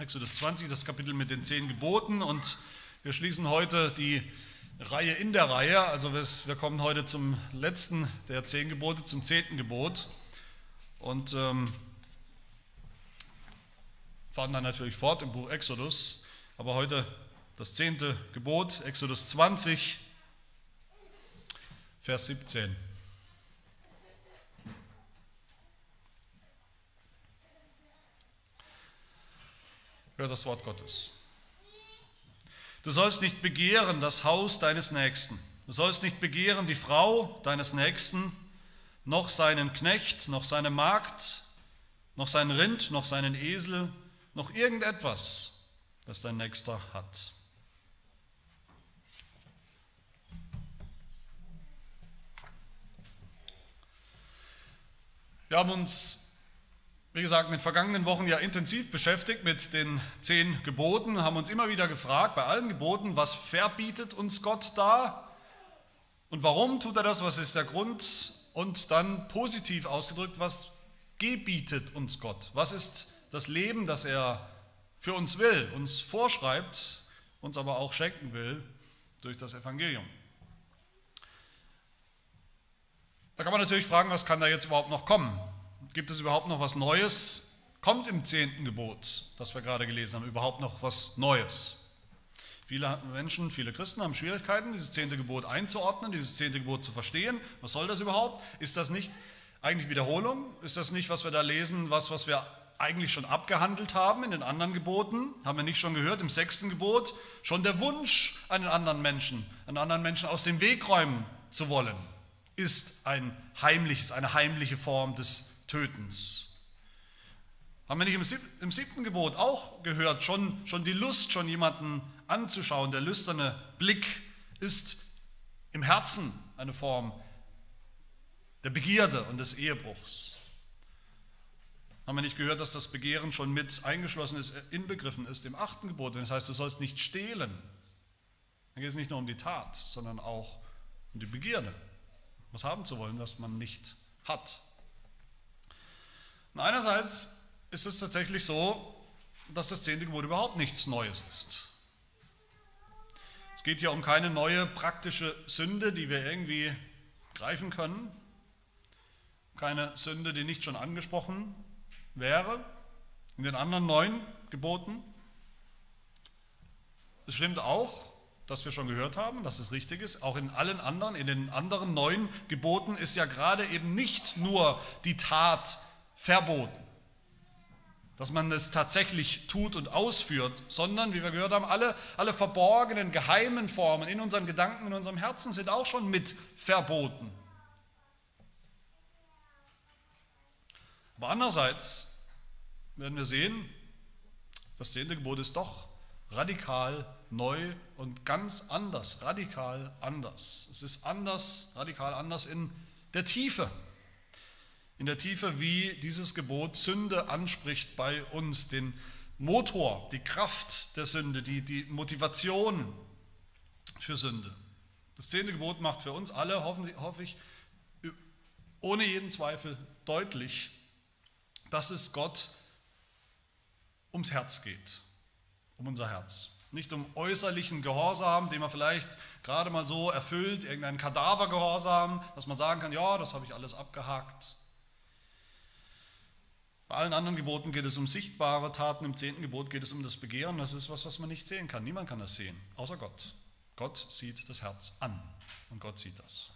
Exodus 20, das Kapitel mit den zehn Geboten und wir schließen heute die Reihe in der Reihe. Also wir kommen heute zum letzten der zehn Gebote, zum zehnten Gebot und ähm, fahren dann natürlich fort im Buch Exodus. Aber heute das zehnte Gebot, Exodus 20, Vers 17. Hör das Wort Gottes. Du sollst nicht begehren das Haus deines Nächsten. Du sollst nicht begehren die Frau deines Nächsten, noch seinen Knecht, noch seine Magd, noch sein Rind, noch seinen Esel, noch irgendetwas, das dein Nächster hat. Wir haben uns wie gesagt, in den vergangenen Wochen ja intensiv beschäftigt mit den zehn Geboten, haben uns immer wieder gefragt, bei allen Geboten, was verbietet uns Gott da? Und warum tut er das, was ist der Grund? Und dann positiv ausgedrückt, was gebietet uns Gott, was ist das Leben, das er für uns will, uns vorschreibt, uns aber auch schenken will durch das Evangelium. Da kann man natürlich fragen, was kann da jetzt überhaupt noch kommen? Gibt es überhaupt noch was Neues? Kommt im zehnten Gebot, das wir gerade gelesen haben, überhaupt noch was Neues? Viele Menschen, viele Christen haben Schwierigkeiten, dieses zehnte Gebot einzuordnen, dieses zehnte Gebot zu verstehen. Was soll das überhaupt? Ist das nicht eigentlich Wiederholung? Ist das nicht, was wir da lesen, was, was wir eigentlich schon abgehandelt haben in den anderen Geboten? Haben wir nicht schon gehört im sechsten Gebot? Schon der Wunsch, einen anderen Menschen, einen anderen Menschen aus dem Weg räumen zu wollen, ist ein heimliches, eine heimliche Form des Tötens. Haben wir nicht im siebten Gebot auch gehört, schon, schon die Lust, schon jemanden anzuschauen, der lüsterne Blick ist im Herzen eine Form der Begierde und des Ehebruchs. Haben wir nicht gehört, dass das Begehren schon mit eingeschlossen ist, inbegriffen ist im achten Gebot, wenn es heißt, du sollst nicht stehlen. Dann geht es nicht nur um die Tat, sondern auch um die Begierde. Was haben zu wollen, was man nicht hat. Und einerseits ist es tatsächlich so, dass das zehnte Gebot überhaupt nichts Neues ist. Es geht hier um keine neue praktische Sünde, die wir irgendwie greifen können. Keine Sünde, die nicht schon angesprochen wäre in den anderen neun Geboten. Es stimmt auch, dass wir schon gehört haben, dass es richtig ist. Auch in allen anderen, in den anderen neun Geboten ist ja gerade eben nicht nur die Tat verboten. Dass man es tatsächlich tut und ausführt, sondern, wie wir gehört haben, alle, alle verborgenen, geheimen Formen in unseren Gedanken, in unserem Herzen sind auch schon mit verboten. Aber andererseits werden wir sehen, das zehnte Gebot ist doch radikal neu und ganz anders, radikal anders. Es ist anders, radikal anders in der Tiefe in der Tiefe, wie dieses Gebot Sünde anspricht bei uns, den Motor, die Kraft der Sünde, die, die Motivation für Sünde. Das zehnte Gebot macht für uns alle, hoffe ich, ohne jeden Zweifel deutlich, dass es Gott ums Herz geht, um unser Herz. Nicht um äußerlichen Gehorsam, den man vielleicht gerade mal so erfüllt, irgendeinen Kadavergehorsam, dass man sagen kann, ja, das habe ich alles abgehakt. Bei allen anderen Geboten geht es um sichtbare Taten, im zehnten Gebot geht es um das Begehren. Das ist was, was man nicht sehen kann. Niemand kann das sehen, außer Gott. Gott sieht das Herz an und Gott sieht das.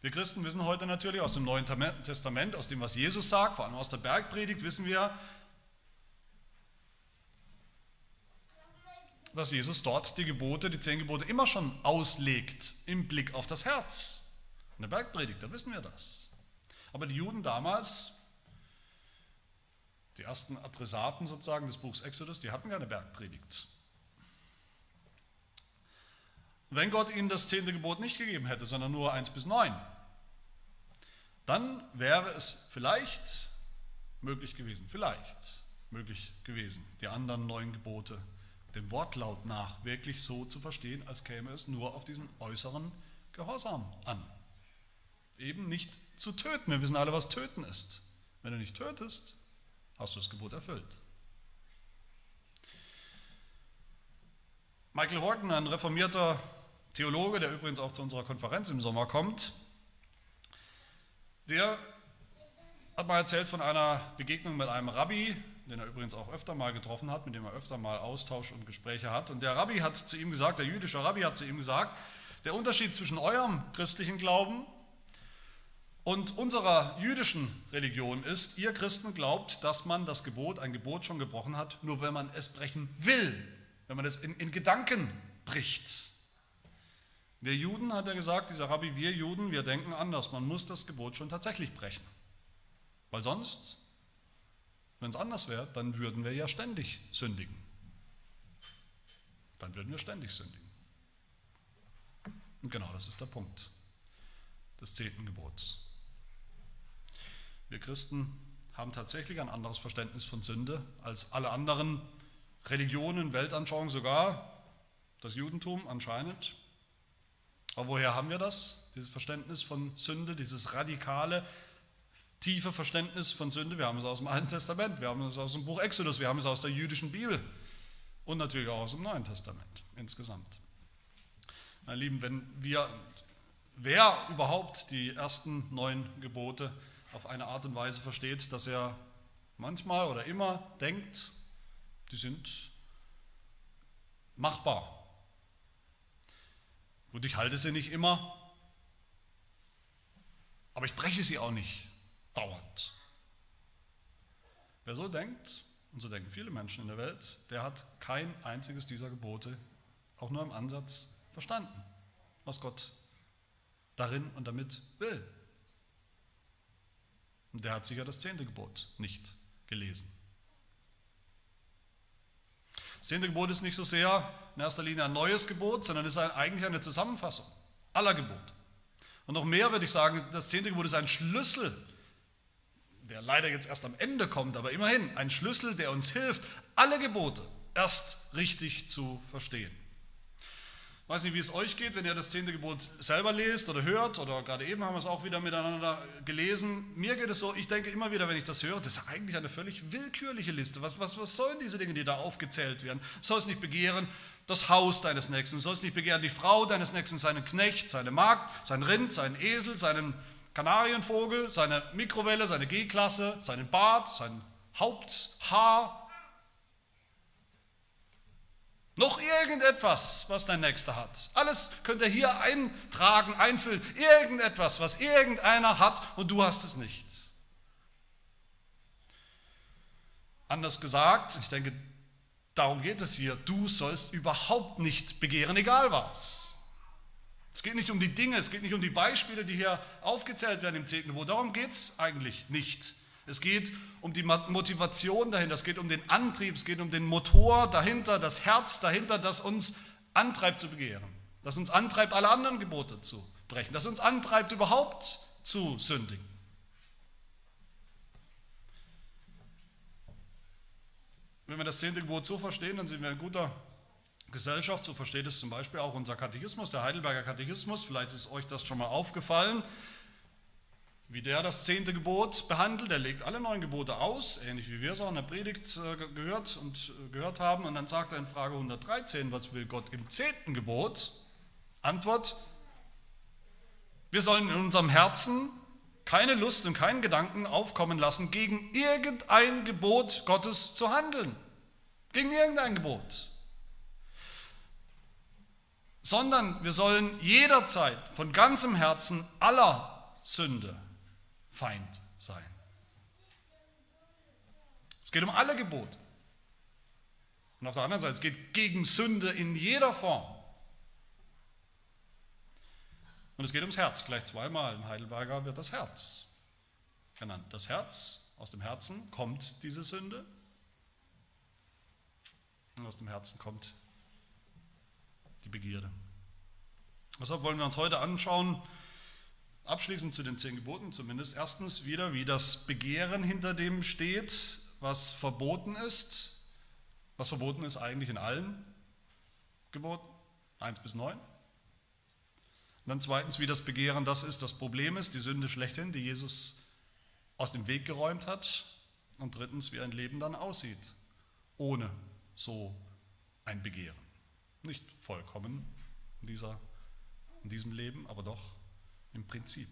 Wir Christen wissen heute natürlich aus dem Neuen Testament, aus dem, was Jesus sagt, vor allem aus der Bergpredigt, wissen wir, dass Jesus dort die Gebote, die zehn Gebote immer schon auslegt im Blick auf das Herz. In der Bergpredigt, da wissen wir das. Aber die Juden damals, die ersten Adressaten sozusagen des Buchs Exodus, die hatten keine Bergpredigt. Wenn Gott ihnen das zehnte Gebot nicht gegeben hätte, sondern nur eins bis neun, dann wäre es vielleicht möglich gewesen, vielleicht möglich gewesen, die anderen neun Gebote dem Wortlaut nach wirklich so zu verstehen, als käme es nur auf diesen äußeren Gehorsam an. Eben nicht zu töten. Wir wissen alle, was töten ist. Wenn du nicht tötest, hast du das Gebot erfüllt. Michael Horton, ein reformierter Theologe, der übrigens auch zu unserer Konferenz im Sommer kommt, der hat mal erzählt von einer Begegnung mit einem Rabbi, den er übrigens auch öfter mal getroffen hat, mit dem er öfter mal Austausch und Gespräche hat. Und der Rabbi hat zu ihm gesagt, der jüdische Rabbi hat zu ihm gesagt, der Unterschied zwischen eurem christlichen Glauben und unserer jüdischen Religion ist, ihr Christen glaubt, dass man das Gebot, ein Gebot schon gebrochen hat, nur wenn man es brechen will, wenn man es in, in Gedanken bricht. Wir Juden, hat er gesagt, dieser Rabbi, wir Juden, wir denken anders. Man muss das Gebot schon tatsächlich brechen. Weil sonst, wenn es anders wäre, dann würden wir ja ständig sündigen. Dann würden wir ständig sündigen. Und genau das ist der Punkt des zehnten Gebots. Wir Christen haben tatsächlich ein anderes Verständnis von Sünde als alle anderen Religionen, Weltanschauungen, sogar das Judentum anscheinend. Aber woher haben wir das? Dieses Verständnis von Sünde, dieses radikale, tiefe Verständnis von Sünde. Wir haben es aus dem Alten Testament, wir haben es aus dem Buch Exodus, wir haben es aus der jüdischen Bibel und natürlich auch aus dem Neuen Testament insgesamt. Meine Lieben, wenn wir, wer überhaupt die ersten neun Gebote auf eine Art und Weise versteht, dass er manchmal oder immer denkt, die sind machbar. Und ich halte sie nicht immer, aber ich breche sie auch nicht dauernd. Wer so denkt, und so denken viele Menschen in der Welt, der hat kein einziges dieser Gebote auch nur im Ansatz verstanden, was Gott darin und damit will. Und der hat sicher das zehnte Gebot nicht gelesen. Das zehnte Gebot ist nicht so sehr in erster Linie ein neues Gebot, sondern ist eigentlich eine Zusammenfassung aller Gebote. Und noch mehr würde ich sagen, das zehnte Gebot ist ein Schlüssel, der leider jetzt erst am Ende kommt, aber immerhin ein Schlüssel, der uns hilft, alle Gebote erst richtig zu verstehen. Weiß nicht, wie es euch geht, wenn ihr das zehnte Gebot selber lest oder hört, oder gerade eben haben wir es auch wieder miteinander gelesen. Mir geht es so, ich denke immer wieder, wenn ich das höre, das ist eigentlich eine völlig willkürliche Liste. Was, was, was sollen diese Dinge, die da aufgezählt werden? Du sollst nicht begehren das Haus deines Nächsten, du sollst nicht begehren die Frau deines Nächsten, seinen Knecht, seine Magd, sein Rind, seinen Esel, seinen Kanarienvogel, seine Mikrowelle, seine G-Klasse, seinen Bart, sein Haupthaar, noch irgendetwas, was dein Nächster hat. Alles könnt ihr hier eintragen, einfüllen. Irgendetwas, was irgendeiner hat und du hast es nicht. Anders gesagt, ich denke, darum geht es hier. Du sollst überhaupt nicht begehren, egal was. Es geht nicht um die Dinge, es geht nicht um die Beispiele, die hier aufgezählt werden im 10. Gebot. Darum geht es eigentlich nicht. Es geht um die Motivation dahinter, es geht um den Antrieb, es geht um den Motor dahinter, das Herz dahinter, das uns antreibt zu begehren, das uns antreibt, alle anderen Gebote zu brechen, das uns antreibt, überhaupt zu sündigen. Wenn wir das zehnte Gebot so verstehen, dann sind wir in guter Gesellschaft. So versteht es zum Beispiel auch unser Katechismus, der Heidelberger Katechismus. Vielleicht ist euch das schon mal aufgefallen wie der das zehnte Gebot behandelt. Er legt alle neun Gebote aus, ähnlich wie wir es auch in der Predigt äh, gehört und äh, gehört haben. Und dann sagt er in Frage 113, was will Gott im zehnten Gebot? Antwort, wir sollen in unserem Herzen keine Lust und keinen Gedanken aufkommen lassen, gegen irgendein Gebot Gottes zu handeln. Gegen irgendein Gebot. Sondern wir sollen jederzeit von ganzem Herzen aller Sünde Feind sein. Es geht um alle Gebote. Und auf der anderen Seite, es geht gegen Sünde in jeder Form. Und es geht ums Herz, gleich zweimal. Im Heidelberger wird das Herz genannt. Das Herz, aus dem Herzen kommt diese Sünde. Und aus dem Herzen kommt die Begierde. Deshalb wollen wir uns heute anschauen, Abschließend zu den zehn Geboten zumindest. Erstens wieder, wie das Begehren hinter dem steht, was verboten ist. Was verboten ist eigentlich in allen Geboten, 1 bis 9. Und dann zweitens, wie das Begehren das ist, das Problem ist, die Sünde schlechthin, die Jesus aus dem Weg geräumt hat. Und drittens, wie ein Leben dann aussieht, ohne so ein Begehren. Nicht vollkommen in, dieser, in diesem Leben, aber doch im Prinzip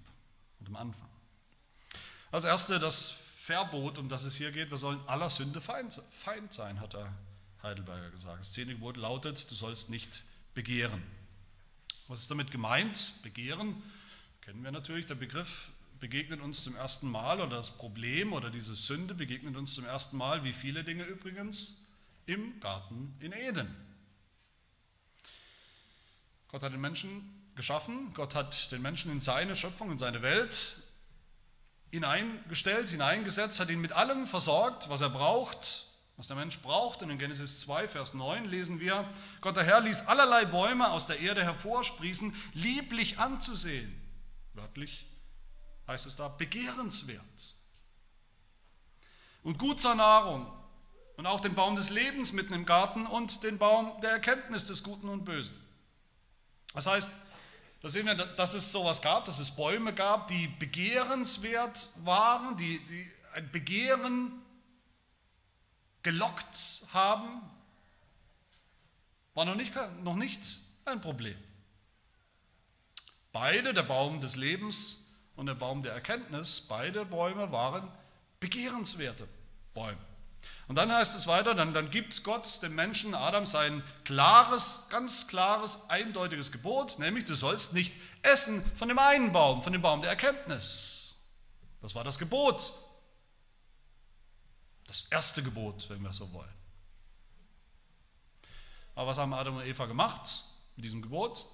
und im Anfang. Als erste das Verbot, um das es hier geht, wir sollen aller Sünde Feind, Feind sein, hat der Heidelberger gesagt. Das zehnte Gebot lautet, du sollst nicht begehren. Was ist damit gemeint? Begehren kennen wir natürlich. Der Begriff begegnet uns zum ersten Mal oder das Problem oder diese Sünde begegnet uns zum ersten Mal, wie viele Dinge übrigens, im Garten in Eden. Gott hat den Menschen geschaffen, Gott hat den Menschen in seine Schöpfung, in seine Welt hineingestellt, hineingesetzt, hat ihn mit allem versorgt, was er braucht, was der Mensch braucht. Und in Genesis 2, Vers 9 lesen wir, Gott der Herr ließ allerlei Bäume aus der Erde hervorsprießen, lieblich anzusehen. Wörtlich heißt es da, begehrenswert. Und gut zur Nahrung. Und auch den Baum des Lebens mitten im Garten und den Baum der Erkenntnis des Guten und Bösen. Das heißt, da sehen wir, dass es sowas gab, dass es Bäume gab, die begehrenswert waren, die, die ein Begehren gelockt haben, war noch nicht, noch nicht ein Problem. Beide, der Baum des Lebens und der Baum der Erkenntnis, beide Bäume waren begehrenswerte Bäume. Und dann heißt es weiter, dann, dann gibt Gott dem Menschen Adam sein klares, ganz klares, eindeutiges Gebot, nämlich du sollst nicht essen von dem einen Baum, von dem Baum der Erkenntnis. Das war das Gebot. Das erste Gebot, wenn wir so wollen. Aber was haben Adam und Eva gemacht mit diesem Gebot?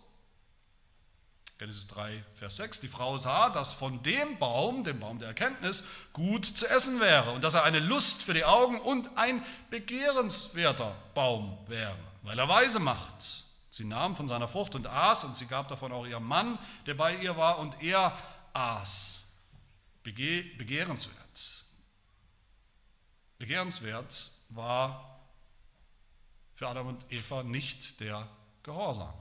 Genesis 3, Vers 6. Die Frau sah, dass von dem Baum, dem Baum der Erkenntnis, gut zu essen wäre und dass er eine Lust für die Augen und ein begehrenswerter Baum wäre, weil er weise macht. Sie nahm von seiner Frucht und aß und sie gab davon auch ihrem Mann, der bei ihr war, und er aß. Bege begehrenswert. Begehrenswert war für Adam und Eva nicht der Gehorsam.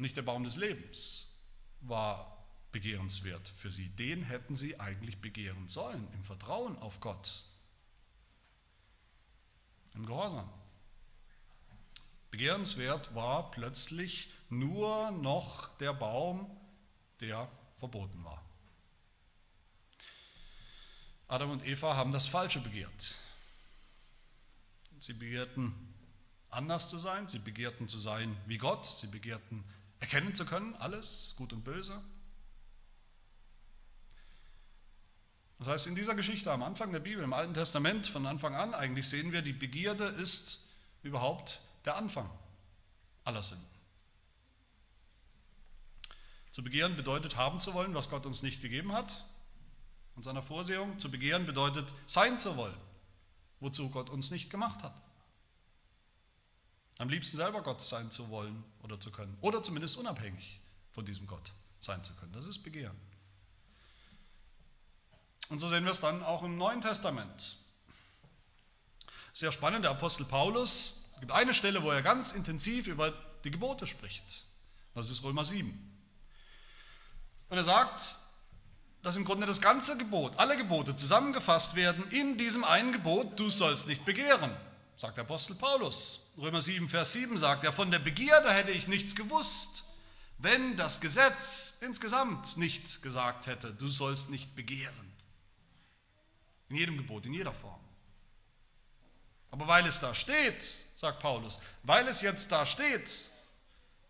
Nicht der Baum des Lebens war begehrenswert für sie. Den hätten sie eigentlich begehren sollen, im Vertrauen auf Gott, im Gehorsam. Begehrenswert war plötzlich nur noch der Baum, der verboten war. Adam und Eva haben das Falsche begehrt. Sie begehrten anders zu sein, sie begehrten zu sein wie Gott, sie begehrten erkennen zu können, alles, gut und böse. Das heißt, in dieser Geschichte am Anfang der Bibel, im Alten Testament, von Anfang an eigentlich sehen wir, die Begierde ist überhaupt der Anfang aller Sünden. Zu begehren bedeutet haben zu wollen, was Gott uns nicht gegeben hat, in seiner Vorsehung. Zu begehren bedeutet sein zu wollen, wozu Gott uns nicht gemacht hat. Am liebsten selber Gott sein zu wollen oder zu können. Oder zumindest unabhängig von diesem Gott sein zu können. Das ist Begehren. Und so sehen wir es dann auch im Neuen Testament. Sehr spannend, der Apostel Paulus, gibt eine Stelle, wo er ganz intensiv über die Gebote spricht. Das ist Römer 7. Und er sagt, dass im Grunde das ganze Gebot, alle Gebote zusammengefasst werden in diesem einen Gebot, du sollst nicht begehren sagt der Apostel Paulus. Römer 7, Vers 7 sagt er, von der Begierde hätte ich nichts gewusst, wenn das Gesetz insgesamt nicht gesagt hätte, du sollst nicht begehren. In jedem Gebot, in jeder Form. Aber weil es da steht, sagt Paulus, weil es jetzt da steht,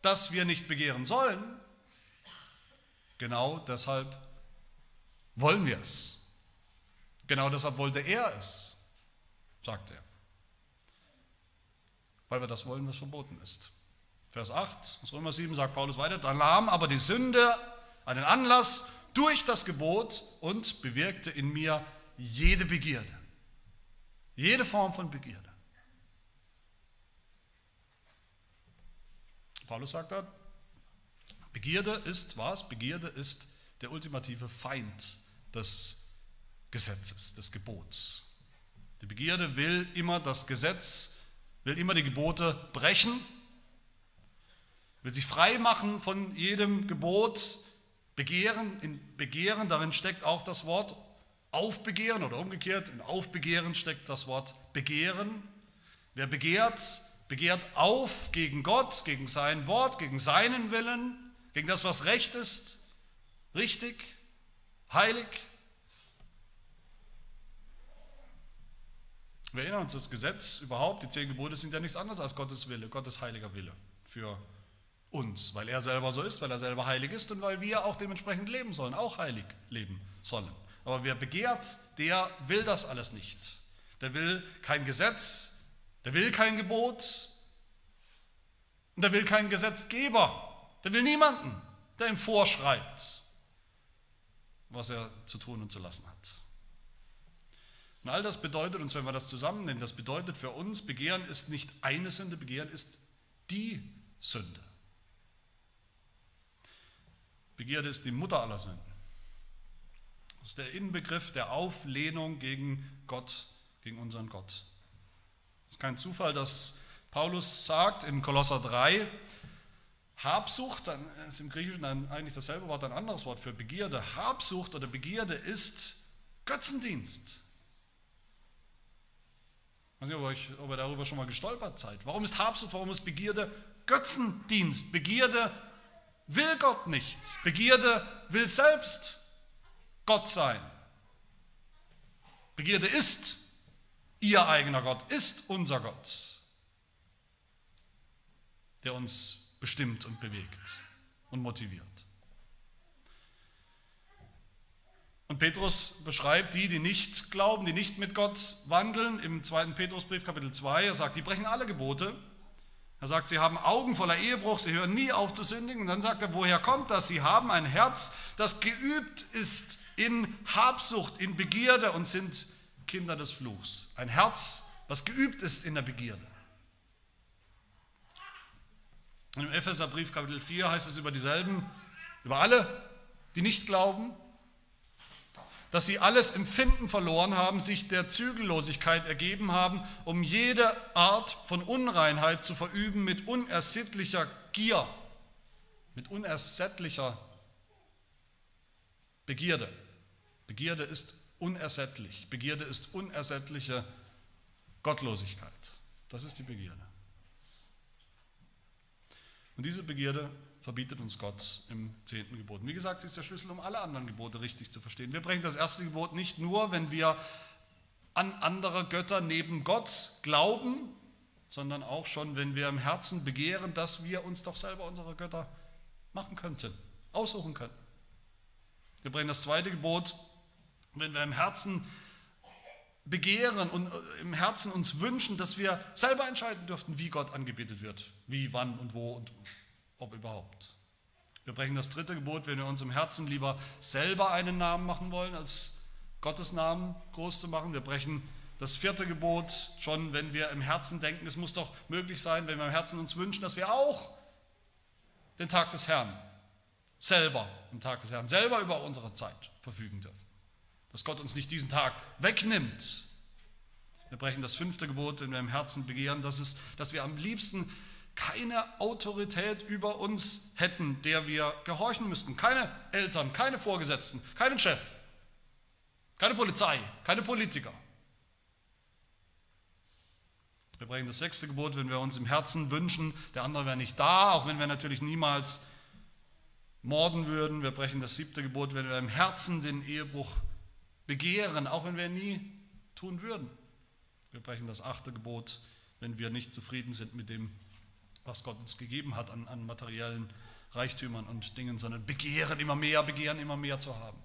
dass wir nicht begehren sollen, genau deshalb wollen wir es. Genau deshalb wollte er es, sagt er weil wir das wollen, was verboten ist. Vers 8 aus Römer 7 sagt Paulus weiter, da nahm aber die Sünde einen Anlass durch das Gebot und bewirkte in mir jede Begierde, jede Form von Begierde. Paulus sagt da, Begierde ist was? Begierde ist der ultimative Feind des Gesetzes, des Gebots. Die Begierde will immer das Gesetz will immer die Gebote brechen, will sich frei machen von jedem Gebot, Begehren, in Begehren, darin steckt auch das Wort Aufbegehren oder umgekehrt, in Aufbegehren steckt das Wort Begehren. Wer begehrt, begehrt auf gegen Gott, gegen sein Wort, gegen seinen Willen, gegen das, was recht ist, richtig, heilig. Wir erinnern uns, das Gesetz überhaupt, die zehn Gebote sind ja nichts anderes als Gottes Wille, Gottes heiliger Wille für uns, weil er selber so ist, weil er selber heilig ist und weil wir auch dementsprechend leben sollen, auch heilig leben sollen. Aber wer begehrt, der will das alles nicht. Der will kein Gesetz, der will kein Gebot der will keinen Gesetzgeber. Der will niemanden, der ihm vorschreibt, was er zu tun und zu lassen hat. Und all das bedeutet uns, wenn wir das zusammennehmen, das bedeutet für uns, Begehren ist nicht eine Sünde, Begehren ist die Sünde. Begierde ist die Mutter aller Sünden. Das ist der Inbegriff der Auflehnung gegen Gott, gegen unseren Gott. Es ist kein Zufall, dass Paulus sagt in Kolosser 3, Habsucht, dann ist im Griechischen eigentlich dasselbe Wort, ein anderes Wort für Begierde. Habsucht oder Begierde ist Götzendienst. Ich weiß nicht, ob, euch, ob ihr darüber schon mal gestolpert seid. Warum ist Habsucht, warum ist Begierde Götzendienst? Begierde will Gott nicht. Begierde will selbst Gott sein. Begierde ist ihr eigener Gott, ist unser Gott, der uns bestimmt und bewegt und motiviert. Und Petrus beschreibt die, die nicht glauben, die nicht mit Gott wandeln, im 2. Petrusbrief Kapitel 2. Er sagt, die brechen alle Gebote er sagt, sie haben Augen voller Ehebruch, sie hören nie auf zu sündigen. Und dann sagt er, woher kommt das? Sie haben ein Herz, das geübt ist in Habsucht, in Begierde und sind Kinder des Fluchs. Ein Herz, was geübt ist in der Begierde. Im Epheserbrief Kapitel 4 heißt es über dieselben, über alle, die nicht glauben, dass sie alles Empfinden verloren haben, sich der Zügellosigkeit ergeben haben, um jede Art von Unreinheit zu verüben mit unersittlicher Gier, mit unersättlicher Begierde. Begierde ist unersättlich. Begierde ist unersättliche Gottlosigkeit. Das ist die Begierde. Und diese Begierde verbietet uns Gott im zehnten Gebot. Und wie gesagt, sie ist der Schlüssel, um alle anderen Gebote richtig zu verstehen. Wir brechen das erste Gebot nicht nur, wenn wir an andere Götter neben Gott glauben, sondern auch schon, wenn wir im Herzen begehren, dass wir uns doch selber unsere Götter machen könnten, aussuchen könnten. Wir brechen das zweite Gebot, wenn wir im Herzen begehren und im Herzen uns wünschen, dass wir selber entscheiden dürften, wie Gott angebetet wird, wie, wann und wo und ob überhaupt. Wir brechen das dritte Gebot, wenn wir uns im Herzen lieber selber einen Namen machen wollen, als Gottes Namen groß zu machen. Wir brechen das vierte Gebot schon, wenn wir im Herzen denken, es muss doch möglich sein, wenn wir im Herzen uns wünschen, dass wir auch den Tag des Herrn selber, im Tag des Herrn, selber über unsere Zeit verfügen dürfen. Dass Gott uns nicht diesen Tag wegnimmt. Wir brechen das fünfte Gebot, wenn wir im Herzen begehren, dass, es, dass wir am liebsten keine Autorität über uns hätten, der wir gehorchen müssten. Keine Eltern, keine Vorgesetzten, keinen Chef, keine Polizei, keine Politiker. Wir brechen das sechste Gebot, wenn wir uns im Herzen wünschen, der andere wäre nicht da, auch wenn wir natürlich niemals morden würden. Wir brechen das siebte Gebot, wenn wir im Herzen den Ehebruch begehren, auch wenn wir nie tun würden. Wir brechen das achte Gebot, wenn wir nicht zufrieden sind mit dem, was Gott uns gegeben hat an, an materiellen Reichtümern und Dingen, sondern begehren immer mehr, begehren immer mehr zu haben.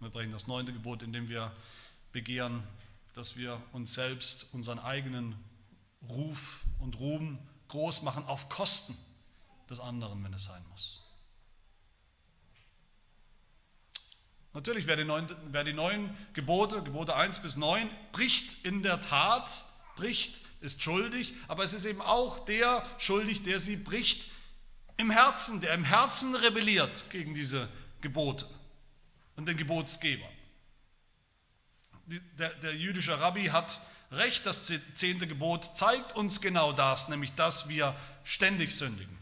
Wir brechen das neunte Gebot, indem wir begehren, dass wir uns selbst, unseren eigenen Ruf und Ruhm groß machen auf Kosten des anderen, wenn es sein muss. Natürlich, wer die, neun, wer die neun Gebote, Gebote 1 bis 9, bricht in der Tat, bricht ist schuldig, aber es ist eben auch der schuldig, der sie bricht im Herzen, der im Herzen rebelliert gegen diese Gebote und den Gebotsgeber. Der, der jüdische Rabbi hat recht, das zehnte Gebot zeigt uns genau das, nämlich dass wir ständig sündigen.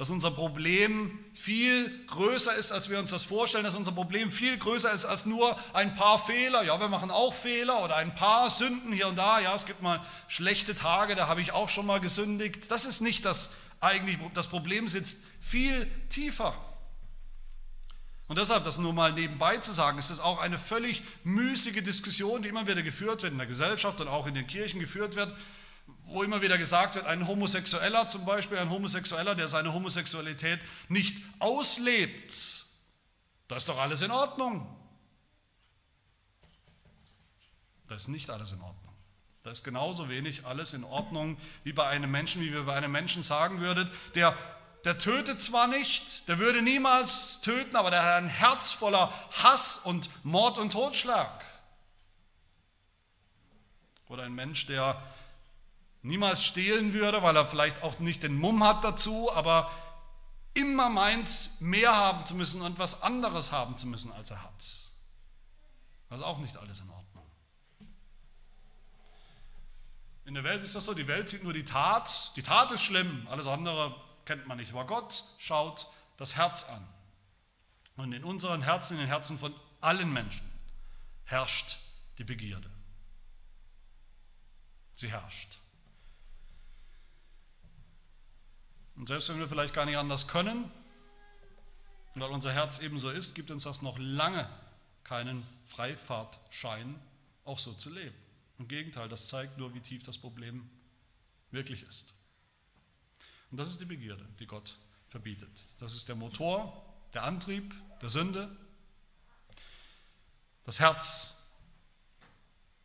Dass unser Problem viel größer ist, als wir uns das vorstellen, dass unser Problem viel größer ist als nur ein paar Fehler. Ja, wir machen auch Fehler oder ein paar Sünden hier und da. Ja, es gibt mal schlechte Tage, da habe ich auch schon mal gesündigt. Das ist nicht das eigentlich, das Problem sitzt viel tiefer. Und deshalb, das nur mal nebenbei zu sagen, ist es auch eine völlig müßige Diskussion, die immer wieder geführt wird in der Gesellschaft und auch in den Kirchen geführt wird wo immer wieder gesagt wird, ein Homosexueller zum Beispiel, ein Homosexueller, der seine Homosexualität nicht auslebt, da ist doch alles in Ordnung. Da ist nicht alles in Ordnung. Da ist genauso wenig alles in Ordnung wie bei einem Menschen, wie wir bei einem Menschen sagen würden, der, der tötet zwar nicht, der würde niemals töten, aber der hat ein Herz voller Hass und Mord und Totschlag. Oder ein Mensch, der niemals stehlen würde, weil er vielleicht auch nicht den Mumm hat dazu, aber immer meint, mehr haben zu müssen und was anderes haben zu müssen, als er hat. Das ist auch nicht alles in Ordnung. In der Welt ist das so, die Welt sieht nur die Tat, die Tat ist schlimm, alles andere kennt man nicht, aber Gott schaut das Herz an. Und in unseren Herzen, in den Herzen von allen Menschen herrscht die Begierde. Sie herrscht. Und selbst wenn wir vielleicht gar nicht anders können, weil unser Herz ebenso ist, gibt uns das noch lange keinen Freifahrtschein, auch so zu leben. Im Gegenteil, das zeigt nur, wie tief das Problem wirklich ist. Und das ist die Begierde, die Gott verbietet. Das ist der Motor, der Antrieb der Sünde, das Herz,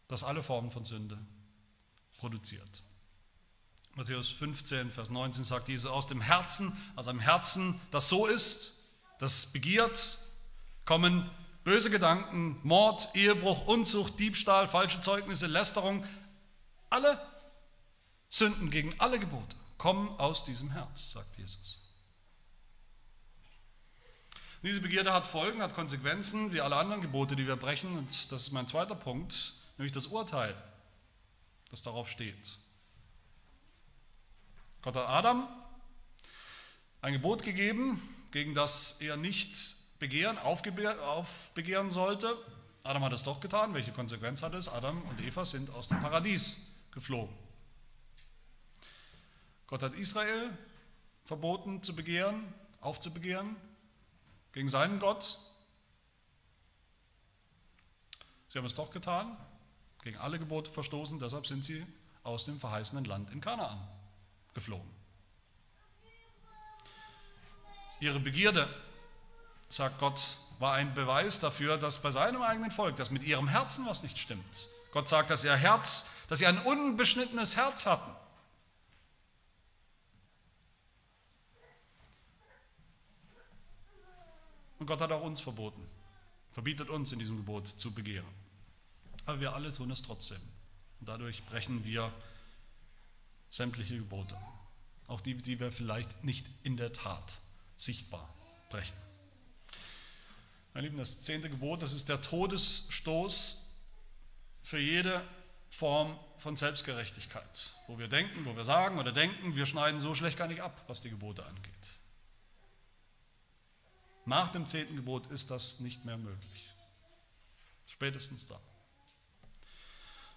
das alle Formen von Sünde produziert. Matthäus 15, Vers 19 sagt Jesus, aus dem Herzen, aus einem Herzen, das so ist, das begiert, kommen böse Gedanken, Mord, Ehebruch, Unzucht, Diebstahl, falsche Zeugnisse, Lästerung, alle Sünden gegen alle Gebote kommen aus diesem Herz, sagt Jesus. Diese Begierde hat Folgen, hat Konsequenzen, wie alle anderen Gebote, die wir brechen. Und das ist mein zweiter Punkt, nämlich das Urteil, das darauf steht. Gott hat Adam ein Gebot gegeben, gegen das er nicht begehren, aufbegehren sollte. Adam hat es doch getan. Welche Konsequenz hat es? Adam und Eva sind aus dem Paradies geflogen. Gott hat Israel verboten zu begehren, aufzubegehren gegen seinen Gott. Sie haben es doch getan, gegen alle Gebote verstoßen, deshalb sind sie aus dem verheißenen Land in Kanaan geflogen. Ihre Begierde, sagt Gott, war ein Beweis dafür, dass bei seinem eigenen Volk, dass mit ihrem Herzen was nicht stimmt. Gott sagt, dass ihr Herz, dass sie ein unbeschnittenes Herz hatten. Und Gott hat auch uns verboten, verbietet uns in diesem Gebot zu begehren. Aber wir alle tun es trotzdem. Und dadurch brechen wir sämtliche Gebote, auch die, die wir vielleicht nicht in der Tat sichtbar brechen. Meine Lieben, das zehnte Gebot, das ist der Todesstoß für jede Form von Selbstgerechtigkeit, wo wir denken, wo wir sagen oder denken, wir schneiden so schlecht gar nicht ab, was die Gebote angeht. Nach dem zehnten Gebot ist das nicht mehr möglich. Spätestens da.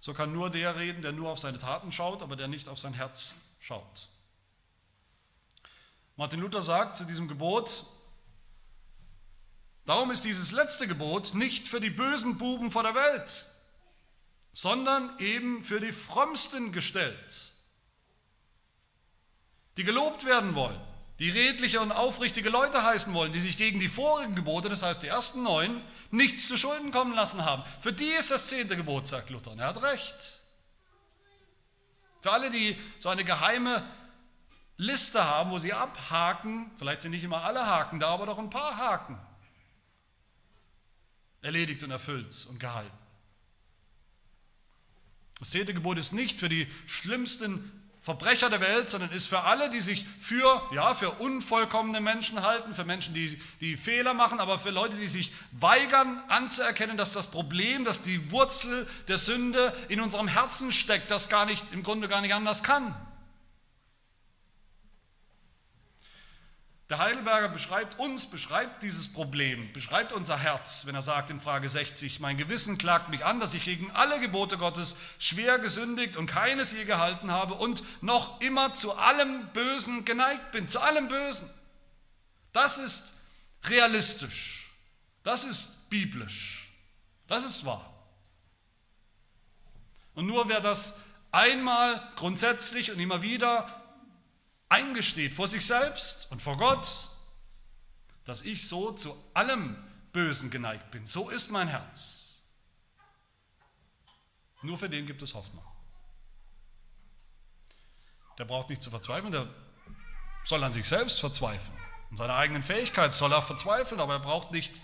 So kann nur der reden, der nur auf seine Taten schaut, aber der nicht auf sein Herz schaut. Martin Luther sagt zu diesem Gebot, darum ist dieses letzte Gebot nicht für die bösen Buben vor der Welt, sondern eben für die Frömmsten gestellt, die gelobt werden wollen die redliche und aufrichtige Leute heißen wollen, die sich gegen die vorigen Gebote, das heißt die ersten neun, nichts zu Schulden kommen lassen haben. Für die ist das zehnte Gebot, sagt Luther. Und er hat recht. Für alle, die so eine geheime Liste haben, wo sie abhaken, vielleicht sind nicht immer alle Haken da, aber doch ein paar Haken, erledigt und erfüllt und gehalten. Das zehnte Gebot ist nicht für die schlimmsten Verbrecher der Welt, sondern ist für alle, die sich für, ja, für unvollkommene Menschen halten, für Menschen, die, die Fehler machen, aber für Leute, die sich weigern anzuerkennen, dass das Problem, dass die Wurzel der Sünde in unserem Herzen steckt, das gar nicht, im Grunde gar nicht anders kann. Der Heidelberger beschreibt uns, beschreibt dieses Problem, beschreibt unser Herz, wenn er sagt in Frage 60, mein Gewissen klagt mich an, dass ich gegen alle Gebote Gottes schwer gesündigt und keines je gehalten habe und noch immer zu allem Bösen geneigt bin, zu allem Bösen. Das ist realistisch, das ist biblisch, das ist wahr. Und nur wer das einmal grundsätzlich und immer wieder eingesteht vor sich selbst und vor Gott, dass ich so zu allem Bösen geneigt bin. So ist mein Herz. Nur für den gibt es Hoffnung. Der braucht nicht zu verzweifeln, der soll an sich selbst verzweifeln. In seiner eigenen Fähigkeit soll er verzweifeln, aber er braucht nicht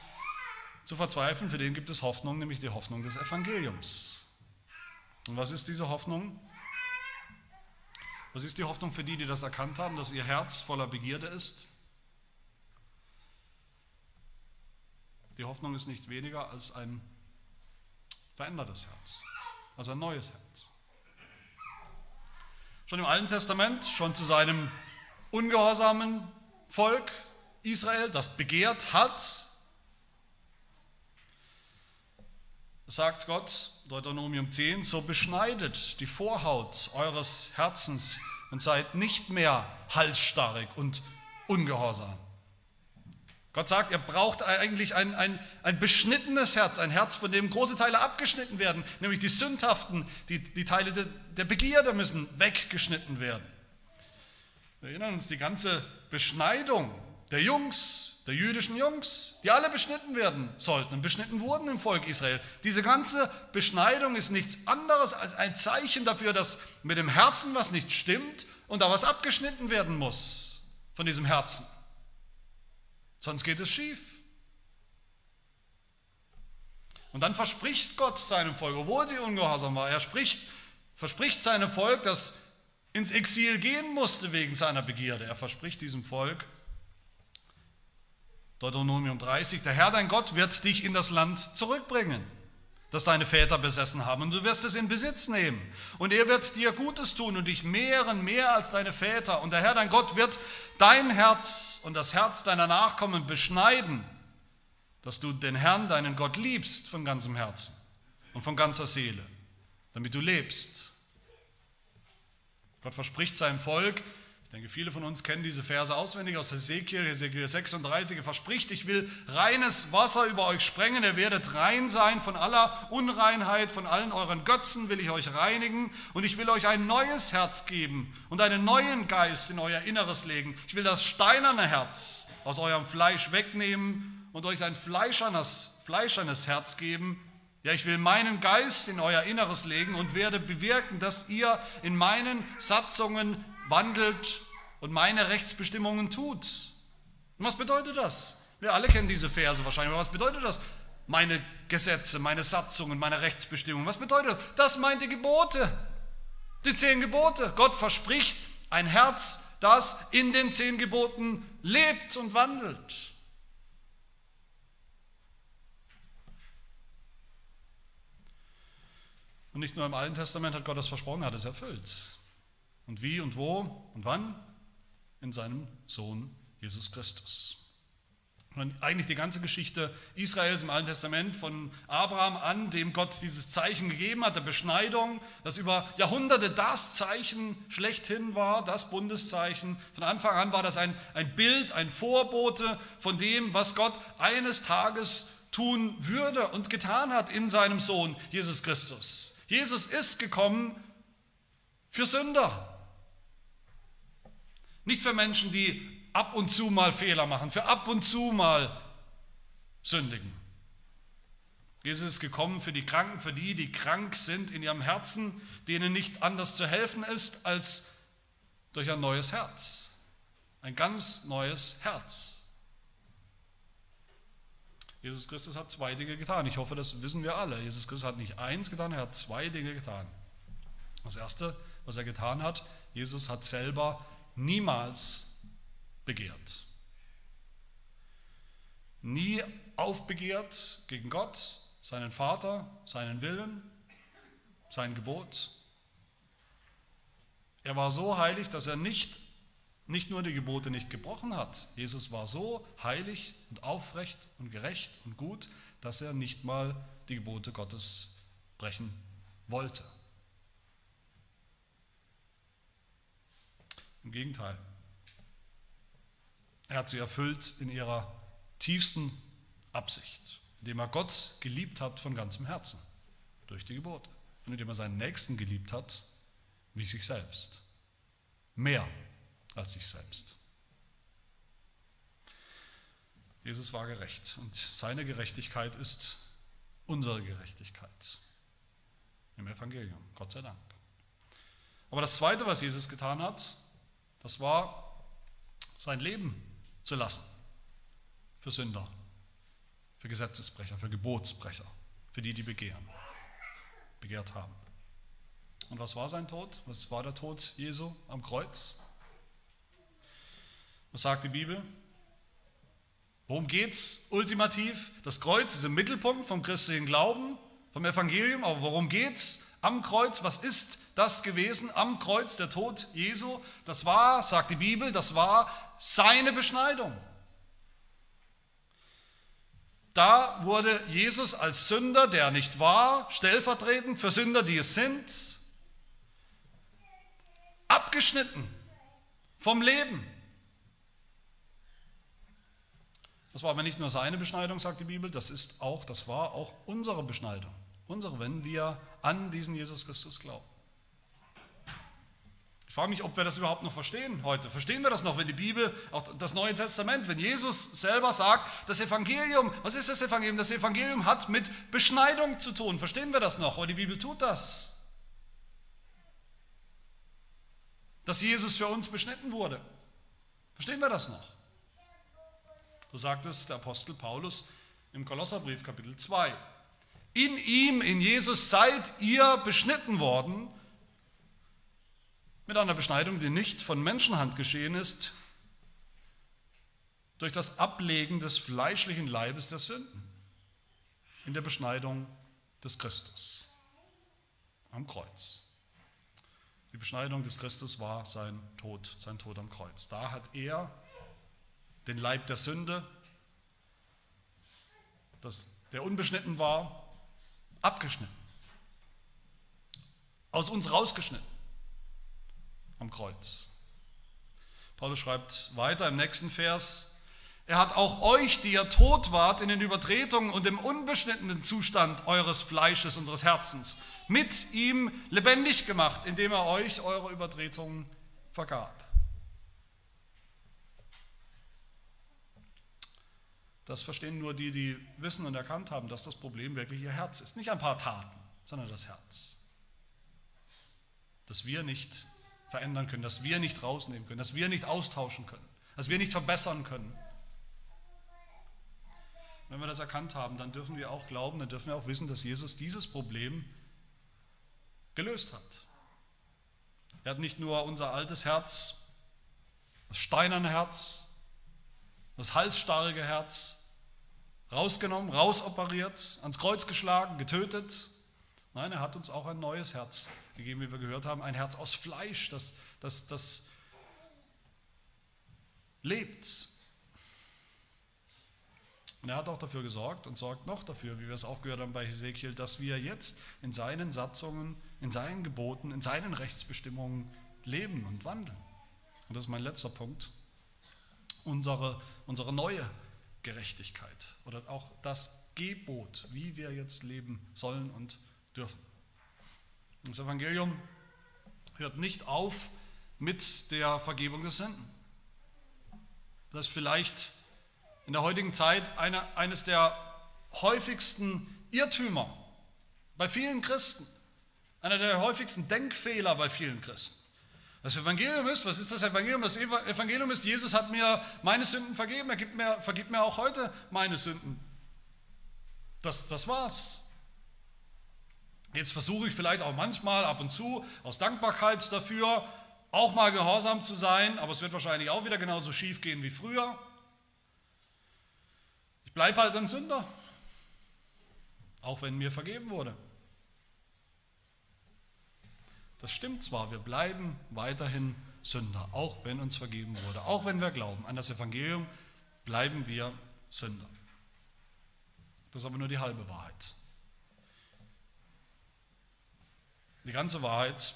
zu verzweifeln. Für den gibt es Hoffnung, nämlich die Hoffnung des Evangeliums. Und was ist diese Hoffnung? Was ist die Hoffnung für die, die das erkannt haben, dass ihr Herz voller Begierde ist? Die Hoffnung ist nichts weniger als ein verändertes Herz, als ein neues Herz. Schon im Alten Testament, schon zu seinem ungehorsamen Volk Israel, das begehrt hat, sagt Gott, Deuteronomium 10, so beschneidet die Vorhaut eures Herzens und seid nicht mehr halsstarrig und ungehorsam. Gott sagt, ihr braucht eigentlich ein, ein, ein beschnittenes Herz, ein Herz, von dem große Teile abgeschnitten werden, nämlich die sündhaften, die, die Teile de, der Begierde müssen weggeschnitten werden. Wir erinnern uns, die ganze Beschneidung der Jungs, der jüdischen Jungs, die alle beschnitten werden sollten und beschnitten wurden im Volk Israel. Diese ganze Beschneidung ist nichts anderes als ein Zeichen dafür, dass mit dem Herzen was nicht stimmt und da was abgeschnitten werden muss von diesem Herzen. Sonst geht es schief. Und dann verspricht Gott seinem Volk, obwohl sie ungehorsam war, er spricht, verspricht seinem Volk, das ins Exil gehen musste wegen seiner Begierde. Er verspricht diesem Volk, Deuteronomium 30, der Herr dein Gott wird dich in das Land zurückbringen, das deine Väter besessen haben, und du wirst es in Besitz nehmen. Und er wird dir Gutes tun und dich mehren, mehr als deine Väter. Und der Herr dein Gott wird dein Herz und das Herz deiner Nachkommen beschneiden, dass du den Herrn, deinen Gott, liebst von ganzem Herzen und von ganzer Seele, damit du lebst. Gott verspricht seinem Volk, denke, viele von uns kennen diese Verse auswendig aus Ezekiel, Ezekiel 36. Er verspricht, ich will reines Wasser über euch sprengen, ihr werdet rein sein von aller Unreinheit, von allen euren Götzen will ich euch reinigen und ich will euch ein neues Herz geben und einen neuen Geist in euer Inneres legen. Ich will das steinerne Herz aus eurem Fleisch wegnehmen und euch ein fleischernes, fleischernes Herz geben. Ja, ich will meinen Geist in euer Inneres legen und werde bewirken, dass ihr in meinen Satzungen wandelt und meine Rechtsbestimmungen tut. Und was bedeutet das? Wir alle kennen diese Verse wahrscheinlich, aber was bedeutet das? Meine Gesetze, meine Satzungen, meine Rechtsbestimmungen. Was bedeutet das? Das meint die Gebote, die zehn Gebote. Gott verspricht ein Herz, das in den zehn Geboten lebt und wandelt. Und nicht nur im Alten Testament hat Gott das versprochen, er hat es erfüllt. Und wie und wo und wann? In seinem Sohn Jesus Christus. Und eigentlich die ganze Geschichte Israels im Alten Testament von Abraham an, dem Gott dieses Zeichen gegeben hat, der Beschneidung, das über Jahrhunderte das Zeichen schlechthin war, das Bundeszeichen. Von Anfang an war das ein, ein Bild, ein Vorbote von dem, was Gott eines Tages tun würde und getan hat in seinem Sohn Jesus Christus. Jesus ist gekommen für Sünder. Nicht für Menschen, die ab und zu mal Fehler machen, für ab und zu mal sündigen. Jesus ist gekommen für die Kranken, für die, die krank sind in ihrem Herzen, denen nicht anders zu helfen ist als durch ein neues Herz. Ein ganz neues Herz. Jesus Christus hat zwei Dinge getan. Ich hoffe, das wissen wir alle. Jesus Christus hat nicht eins getan, er hat zwei Dinge getan. Das erste, was er getan hat, Jesus hat selber niemals begehrt. Nie aufbegehrt gegen Gott, seinen Vater, seinen Willen, sein Gebot. Er war so heilig, dass er nicht nicht nur die Gebote nicht gebrochen hat, Jesus war so heilig und aufrecht und gerecht und gut, dass er nicht mal die Gebote Gottes brechen wollte. Im Gegenteil, er hat sie erfüllt in ihrer tiefsten Absicht, indem er Gott geliebt hat von ganzem Herzen durch die Gebote und indem er seinen Nächsten geliebt hat wie sich selbst. Mehr als sich selbst. Jesus war gerecht und seine Gerechtigkeit ist unsere Gerechtigkeit im Evangelium, Gott sei Dank. Aber das Zweite, was Jesus getan hat, das war sein Leben zu lassen für Sünder, für Gesetzesbrecher, für Gebotsbrecher, für die, die begehren, begehrt haben. Und was war sein Tod? Was war der Tod Jesu am Kreuz? Was sagt die Bibel? Worum geht es ultimativ? Das Kreuz ist im Mittelpunkt vom christlichen Glauben, vom Evangelium, aber worum geht es am Kreuz? Was ist das gewesen am Kreuz, der Tod Jesu? Das war, sagt die Bibel, das war seine Beschneidung. Da wurde Jesus als Sünder, der nicht war, stellvertretend für Sünder, die es sind, abgeschnitten vom Leben. Das war aber nicht nur seine Beschneidung, sagt die Bibel, das ist auch, das war auch unsere Beschneidung. Unsere, wenn wir an diesen Jesus Christus glauben. Ich frage mich, ob wir das überhaupt noch verstehen heute. Verstehen wir das noch, wenn die Bibel, auch das Neue Testament, wenn Jesus selber sagt, das Evangelium, was ist das Evangelium? Das Evangelium hat mit Beschneidung zu tun. Verstehen wir das noch? Weil die Bibel tut das. dass Jesus für uns beschnitten wurde. Verstehen wir das noch? So sagt es der Apostel Paulus im Kolosserbrief Kapitel 2. In ihm, in Jesus seid ihr beschnitten worden mit einer Beschneidung, die nicht von Menschenhand geschehen ist, durch das Ablegen des fleischlichen Leibes der Sünden in der Beschneidung des Christus am Kreuz. Die Beschneidung des Christus war sein Tod, sein Tod am Kreuz. Da hat er den Leib der Sünde, das, der unbeschnitten war, abgeschnitten. Aus uns rausgeschnitten am Kreuz. Paulus schreibt weiter im nächsten Vers, er hat auch euch, die ihr tot wart in den Übertretungen und im unbeschnittenen Zustand eures Fleisches, unseres Herzens, mit ihm lebendig gemacht, indem er euch eure Übertretungen vergab. Das verstehen nur die, die wissen und erkannt haben, dass das Problem wirklich ihr Herz ist. Nicht ein paar Taten, sondern das Herz. Dass wir nicht verändern können, dass wir nicht rausnehmen können, dass wir nicht austauschen können, dass wir nicht verbessern können. Wenn wir das erkannt haben, dann dürfen wir auch glauben, dann dürfen wir auch wissen, dass Jesus dieses Problem gelöst hat. Er hat nicht nur unser altes Herz, das steinerne Herz, das halsstarrige Herz rausgenommen, rausoperiert, ans Kreuz geschlagen, getötet. Nein, er hat uns auch ein neues Herz gegeben, wie wir gehört haben, ein Herz aus Fleisch, das, das, das lebt. Und er hat auch dafür gesorgt und sorgt noch dafür, wie wir es auch gehört haben bei Hesekiel, dass wir jetzt in seinen Satzungen in seinen Geboten, in seinen Rechtsbestimmungen leben und wandeln. Und das ist mein letzter Punkt. Unsere, unsere neue Gerechtigkeit oder auch das Gebot, wie wir jetzt leben sollen und dürfen. Das Evangelium hört nicht auf mit der Vergebung der Sünden. Das ist vielleicht in der heutigen Zeit eine, eines der häufigsten Irrtümer bei vielen Christen. Einer der häufigsten Denkfehler bei vielen Christen. Das Evangelium ist, was ist das Evangelium? Das Evangelium ist, Jesus hat mir meine Sünden vergeben, er gibt mir, vergibt mir auch heute meine Sünden. Das, das war's. Jetzt versuche ich vielleicht auch manchmal ab und zu aus Dankbarkeit dafür auch mal gehorsam zu sein, aber es wird wahrscheinlich auch wieder genauso schief gehen wie früher. Ich bleibe halt ein Sünder, auch wenn mir vergeben wurde. Das stimmt zwar, wir bleiben weiterhin Sünder, auch wenn uns vergeben wurde. Auch wenn wir glauben an das Evangelium, bleiben wir Sünder. Das ist aber nur die halbe Wahrheit. Die ganze Wahrheit,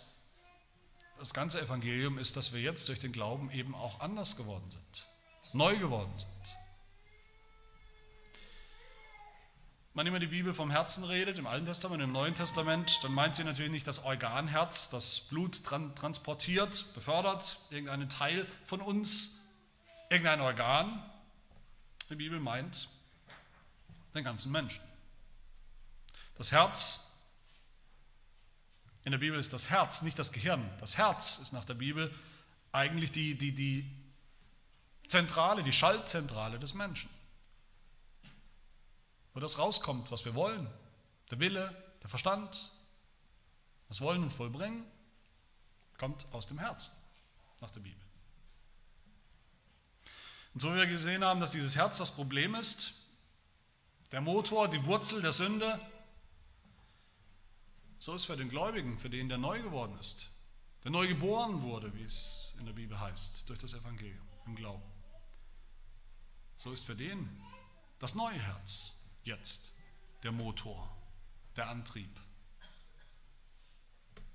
das ganze Evangelium ist, dass wir jetzt durch den Glauben eben auch anders geworden sind, neu geworden sind. Wenn immer die Bibel vom Herzen redet, im Alten Testament, im Neuen Testament, dann meint sie natürlich nicht das Organherz, das Blut transportiert, befördert, irgendeinen Teil von uns, irgendein Organ. Die Bibel meint den ganzen Menschen. Das Herz, in der Bibel ist das Herz, nicht das Gehirn. Das Herz ist nach der Bibel eigentlich die, die, die Zentrale, die Schaltzentrale des Menschen. Wo das rauskommt, was wir wollen, der Wille, der Verstand, das Wollen und Vollbringen, kommt aus dem Herzen, nach der Bibel. Und so wie wir gesehen haben, dass dieses Herz das Problem ist, der Motor, die Wurzel der Sünde. So ist für den Gläubigen, für den der neu geworden ist, der neu geboren wurde, wie es in der Bibel heißt, durch das Evangelium, im Glauben. So ist für den das neue Herz jetzt der Motor, der Antrieb,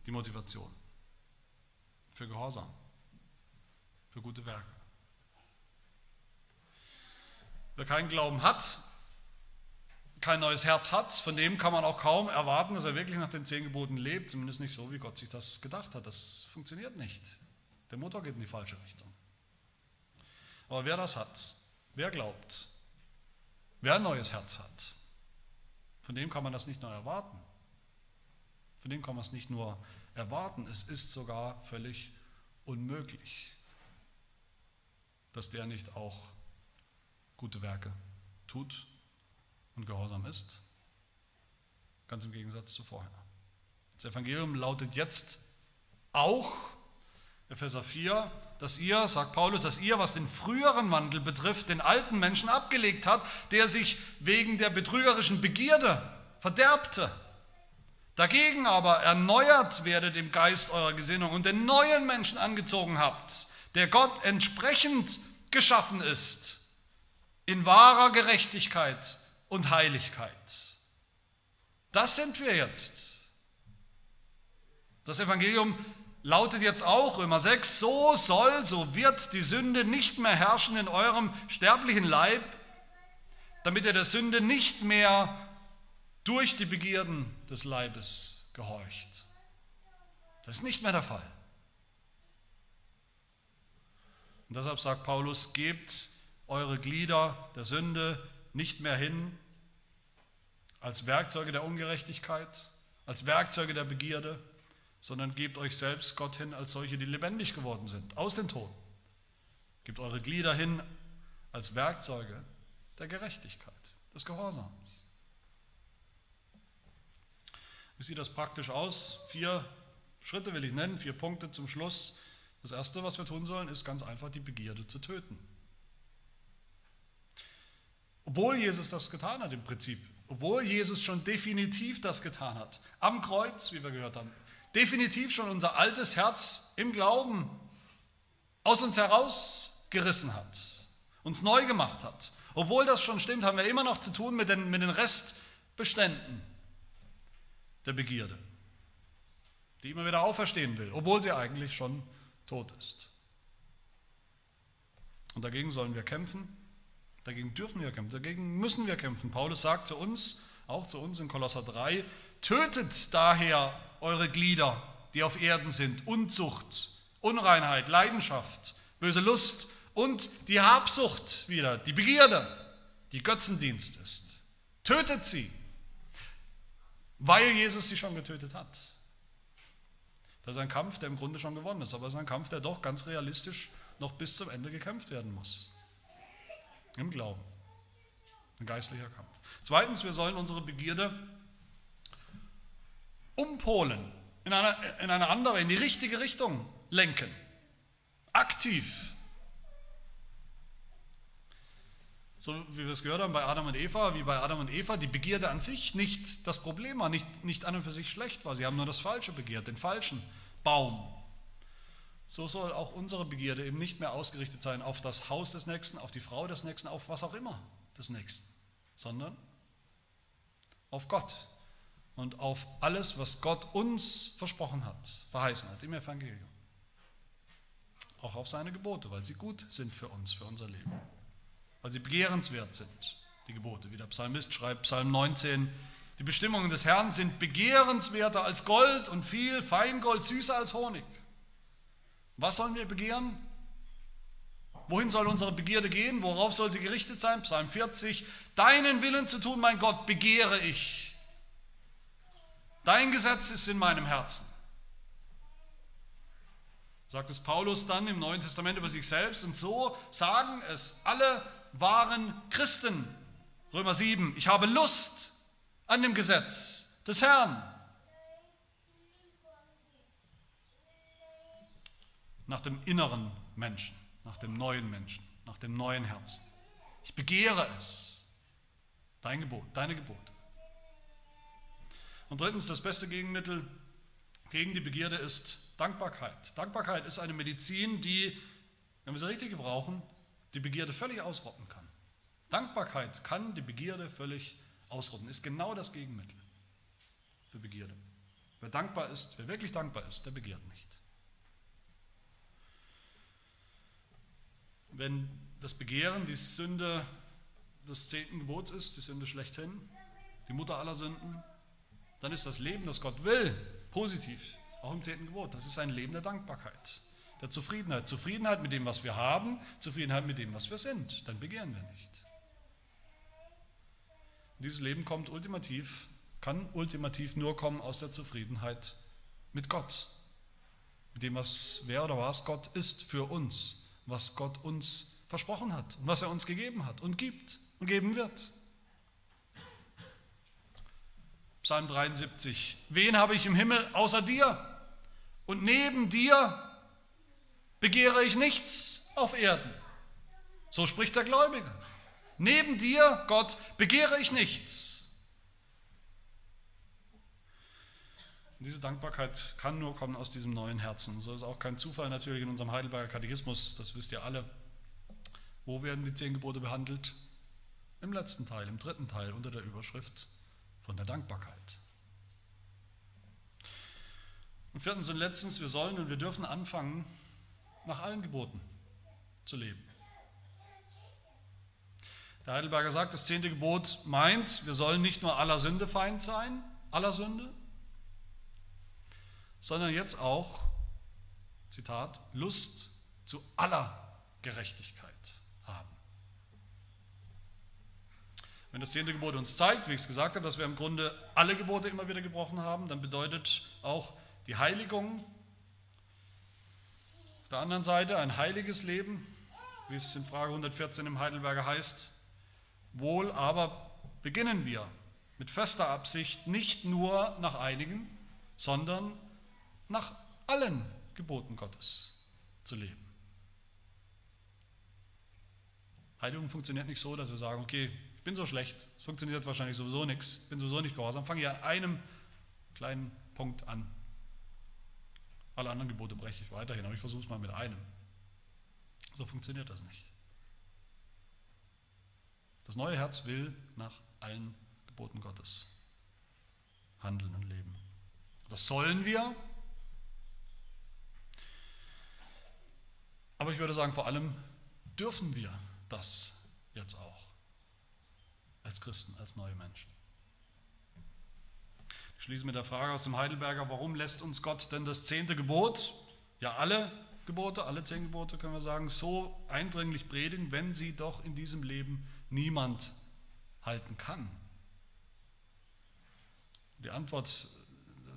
die Motivation für Gehorsam, für gute Werke. Wer keinen Glauben hat, kein neues Herz hat, von dem kann man auch kaum erwarten, dass er wirklich nach den zehn Geboten lebt, zumindest nicht so, wie Gott sich das gedacht hat. Das funktioniert nicht. Der Motor geht in die falsche Richtung. Aber wer das hat, wer glaubt, wer ein neues Herz hat, von dem kann man das nicht nur erwarten. Von dem kann man es nicht nur erwarten, es ist sogar völlig unmöglich, dass der nicht auch gute Werke tut und gehorsam ist. Ganz im Gegensatz zu vorher. Das Evangelium lautet jetzt auch, Epheser 4, dass ihr, sagt Paulus, dass ihr, was den früheren Wandel betrifft, den alten Menschen abgelegt habt, der sich wegen der betrügerischen Begierde verderbte. Dagegen aber erneuert werdet im Geist eurer Gesinnung und den neuen Menschen angezogen habt, der Gott entsprechend geschaffen ist, in wahrer Gerechtigkeit und Heiligkeit. Das sind wir jetzt. Das Evangelium lautet jetzt auch, Römer 6, so soll, so wird die Sünde nicht mehr herrschen in eurem sterblichen Leib, damit ihr der Sünde nicht mehr durch die Begierden des Leibes gehorcht. Das ist nicht mehr der Fall. Und deshalb sagt Paulus, gebt eure Glieder der Sünde nicht mehr hin als Werkzeuge der Ungerechtigkeit, als Werkzeuge der Begierde, sondern gebt euch selbst Gott hin als solche, die lebendig geworden sind, aus den Toten. Gebt eure Glieder hin als Werkzeuge der Gerechtigkeit, des Gehorsams. Wie sieht das praktisch aus? Vier Schritte will ich nennen, vier Punkte zum Schluss. Das Erste, was wir tun sollen, ist ganz einfach die Begierde zu töten. Obwohl Jesus das getan hat im Prinzip. Obwohl Jesus schon definitiv das getan hat, am Kreuz, wie wir gehört haben, definitiv schon unser altes Herz im Glauben aus uns herausgerissen hat, uns neu gemacht hat. Obwohl das schon stimmt, haben wir immer noch zu tun mit den, mit den Restbeständen der Begierde, die immer wieder auferstehen will, obwohl sie eigentlich schon tot ist. Und dagegen sollen wir kämpfen Dagegen dürfen wir kämpfen, dagegen müssen wir kämpfen. Paulus sagt zu uns, auch zu uns in Kolosser 3, tötet daher eure Glieder, die auf Erden sind, Unzucht, Unreinheit, Leidenschaft, böse Lust und die Habsucht wieder, die Begierde, die Götzendienst ist. Tötet sie, weil Jesus sie schon getötet hat. Das ist ein Kampf, der im Grunde schon gewonnen ist, aber es ist ein Kampf, der doch ganz realistisch noch bis zum Ende gekämpft werden muss. Im Glauben. Ein geistlicher Kampf. Zweitens, wir sollen unsere Begierde umpolen, in eine, in eine andere, in die richtige Richtung lenken. Aktiv. So wie wir es gehört haben bei Adam und Eva, wie bei Adam und Eva, die Begierde an sich nicht das Problem war, nicht, nicht an und für sich schlecht war. Sie haben nur das Falsche begehrt, den falschen Baum so soll auch unsere Begierde eben nicht mehr ausgerichtet sein auf das Haus des Nächsten, auf die Frau des Nächsten, auf was auch immer des Nächsten, sondern auf Gott und auf alles, was Gott uns versprochen hat, verheißen hat im Evangelium. Auch auf seine Gebote, weil sie gut sind für uns, für unser Leben. Weil sie begehrenswert sind, die Gebote. Wie der Psalmist schreibt, Psalm 19, die Bestimmungen des Herrn sind begehrenswerter als Gold und viel Feingold, süßer als Honig. Was sollen wir begehren? Wohin soll unsere Begierde gehen? Worauf soll sie gerichtet sein? Psalm 40. Deinen Willen zu tun, mein Gott, begehre ich. Dein Gesetz ist in meinem Herzen. Sagt es Paulus dann im Neuen Testament über sich selbst. Und so sagen es alle wahren Christen. Römer 7. Ich habe Lust an dem Gesetz des Herrn. Nach dem inneren Menschen, nach dem neuen Menschen, nach dem neuen Herzen. Ich begehre es. Dein Gebot, deine Gebote. Und drittens, das beste Gegenmittel gegen die Begierde ist Dankbarkeit. Dankbarkeit ist eine Medizin, die, wenn wir sie richtig gebrauchen, die Begierde völlig ausrotten kann. Dankbarkeit kann die Begierde völlig ausrotten, ist genau das Gegenmittel für Begierde. Wer dankbar ist, wer wirklich dankbar ist, der begehrt nicht. Wenn das Begehren die Sünde des zehnten Gebots ist, die Sünde schlechthin, die Mutter aller Sünden, dann ist das Leben, das Gott will, positiv, auch im zehnten Gebot. Das ist ein Leben der Dankbarkeit, der Zufriedenheit. Zufriedenheit mit dem, was wir haben, Zufriedenheit mit dem, was wir sind. Dann begehren wir nicht. Dieses Leben kommt ultimativ, kann ultimativ nur kommen aus der Zufriedenheit mit Gott. Mit dem, was wer oder was Gott ist für uns, was Gott uns versprochen hat und was er uns gegeben hat und gibt und geben wird. Psalm 73. Wen habe ich im Himmel außer dir? Und neben dir begehre ich nichts auf Erden. So spricht der Gläubige. Neben dir, Gott, begehre ich nichts. Und diese Dankbarkeit kann nur kommen aus diesem neuen Herzen. So ist auch kein Zufall natürlich in unserem Heidelberger Katechismus, das wisst ihr alle. Wo werden die zehn Gebote behandelt? Im letzten Teil, im dritten Teil unter der Überschrift von der Dankbarkeit. Und viertens und letztens, wir sollen und wir dürfen anfangen, nach allen Geboten zu leben. Der Heidelberger sagt, das zehnte Gebot meint, wir sollen nicht nur aller Sünde Feind sein, aller Sünde, sondern jetzt auch, Zitat, Lust zu aller Gerechtigkeit. Wenn das zehnte Gebot uns zeigt, wie ich es gesagt habe, dass wir im Grunde alle Gebote immer wieder gebrochen haben, dann bedeutet auch die Heiligung auf der anderen Seite ein heiliges Leben, wie es in Frage 114 im Heidelberger heißt. Wohl aber beginnen wir mit fester Absicht nicht nur nach einigen, sondern nach allen Geboten Gottes zu leben. Heiligung funktioniert nicht so, dass wir sagen, okay, ich bin so schlecht, es funktioniert wahrscheinlich sowieso nichts, bin sowieso nicht gehorsam, fange ich an einem kleinen Punkt an. Alle anderen Gebote breche ich weiterhin, aber ich versuche es mal mit einem. So funktioniert das nicht. Das neue Herz will nach allen Geboten Gottes handeln und leben. Das sollen wir. Aber ich würde sagen, vor allem dürfen wir das jetzt auch als Christen, als neue Menschen. Ich schließe mit der Frage aus dem Heidelberger, warum lässt uns Gott denn das zehnte Gebot, ja alle Gebote, alle zehn Gebote können wir sagen, so eindringlich predigen, wenn sie doch in diesem Leben niemand halten kann? Die Antwort,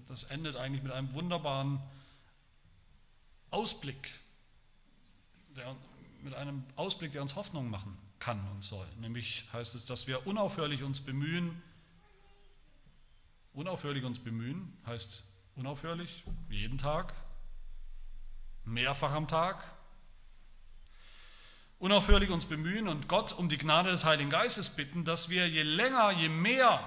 das endet eigentlich mit einem wunderbaren Ausblick, der, mit einem Ausblick, der uns Hoffnung machen kann und soll. Nämlich heißt es, dass wir unaufhörlich uns bemühen, unaufhörlich uns bemühen, heißt unaufhörlich, jeden Tag, mehrfach am Tag, unaufhörlich uns bemühen und Gott um die Gnade des Heiligen Geistes bitten, dass wir je länger, je mehr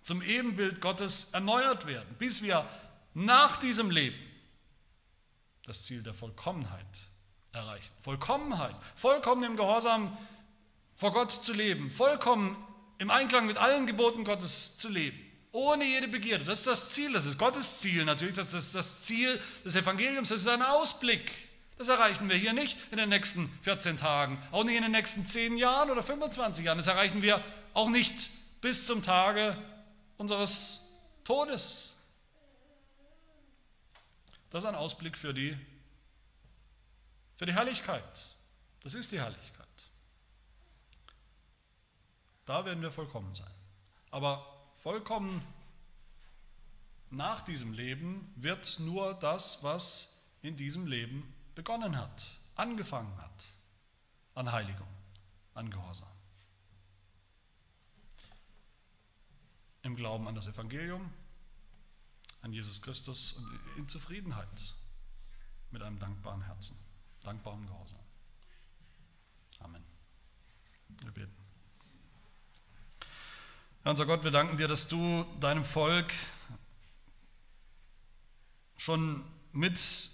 zum Ebenbild Gottes erneuert werden, bis wir nach diesem Leben das Ziel der Vollkommenheit erreichen. Vollkommenheit, vollkommen im Gehorsam vor Gott zu leben, vollkommen im Einklang mit allen Geboten Gottes zu leben, ohne jede Begierde. Das ist das Ziel, das ist Gottes Ziel natürlich, das ist das Ziel des Evangeliums, das ist ein Ausblick. Das erreichen wir hier nicht in den nächsten 14 Tagen, auch nicht in den nächsten 10 Jahren oder 25 Jahren. Das erreichen wir auch nicht bis zum Tage unseres Todes. Das ist ein Ausblick für die, für die Herrlichkeit. Das ist die Herrlichkeit. Da werden wir vollkommen sein. Aber vollkommen nach diesem Leben wird nur das, was in diesem Leben begonnen hat, angefangen hat, an Heiligung, an Gehorsam. Im Glauben an das Evangelium, an Jesus Christus und in Zufriedenheit mit einem dankbaren Herzen, dankbarem Gehorsam. Amen. Wir beten. Herr unser Gott, wir danken dir, dass du deinem Volk schon mit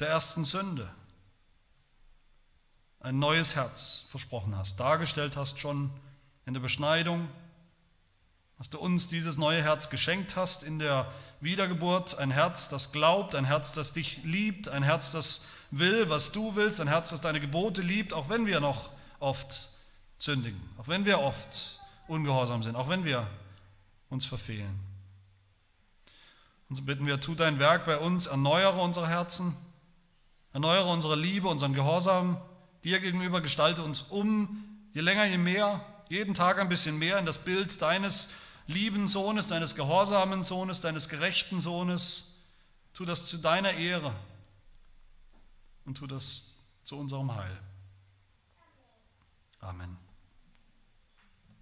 der ersten Sünde ein neues Herz versprochen hast, dargestellt hast schon in der Beschneidung, dass du uns dieses neue Herz geschenkt hast in der Wiedergeburt, ein Herz, das glaubt, ein Herz, das dich liebt, ein Herz, das will, was du willst, ein Herz, das deine Gebote liebt, auch wenn wir noch oft sündigen, auch wenn wir oft ungehorsam sind, auch wenn wir uns verfehlen. Und so bitten wir, tu dein Werk bei uns, erneuere unsere Herzen, erneuere unsere Liebe, unseren Gehorsam dir gegenüber, gestalte uns um, je länger, je mehr, jeden Tag ein bisschen mehr in das Bild deines lieben Sohnes, deines gehorsamen Sohnes, deines gerechten Sohnes. Tu das zu deiner Ehre und tu das zu unserem Heil. Amen.